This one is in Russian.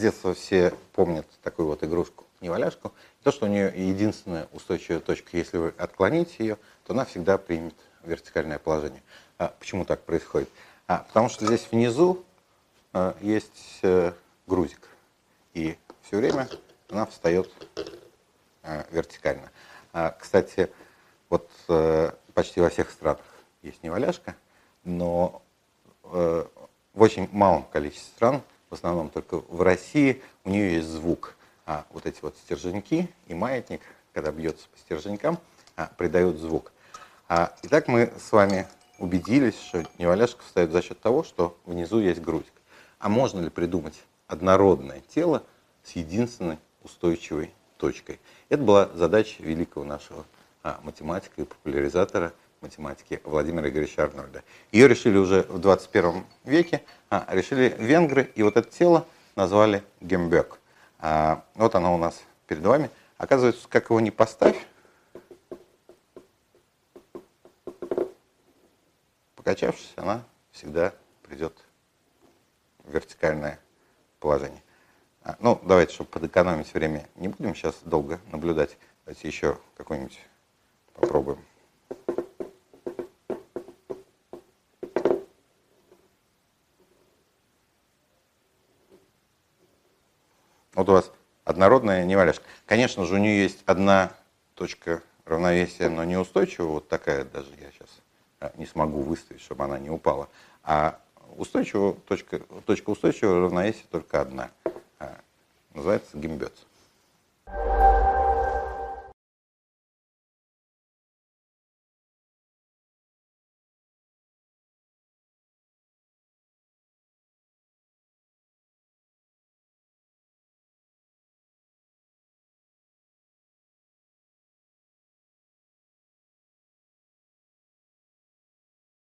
детства все помнят такую вот игрушку, неваляшку. То, что у нее единственная устойчивая точка, если вы отклоните ее, то она всегда примет вертикальное положение. А почему так происходит? А, потому что здесь внизу а, есть а, грузик. И все время она встает а, вертикально. А, кстати, вот а, почти во всех странах есть неваляшка, но в очень малом количестве стран, в основном только в России, у нее есть звук. А вот эти вот стерженьки и маятник, когда бьется по стерженькам, а, придают звук. А, итак, мы с вами убедились, что неваляшка встает за счет того, что внизу есть грудик. А можно ли придумать однородное тело с единственной устойчивой точкой? Это была задача великого нашего а, математика и популяризатора математики Владимира Игоревича Арнольда. Ее решили уже в 21 веке, а, решили венгры, и вот это тело назвали Гембек. А, вот оно у нас перед вами. Оказывается, как его не поставь, покачавшись, она всегда придет в вертикальное положение. А, ну, давайте, чтобы подэкономить время, не будем сейчас долго наблюдать. Давайте еще какой-нибудь попробуем. Вот у вас однородная неваляшка. Конечно же, у нее есть одна точка равновесия, но неустойчивая. Вот такая даже я сейчас а, не смогу выставить, чтобы она не упала. А устойчивая, точка, точка устойчивого равновесия только одна. А, называется гимбец.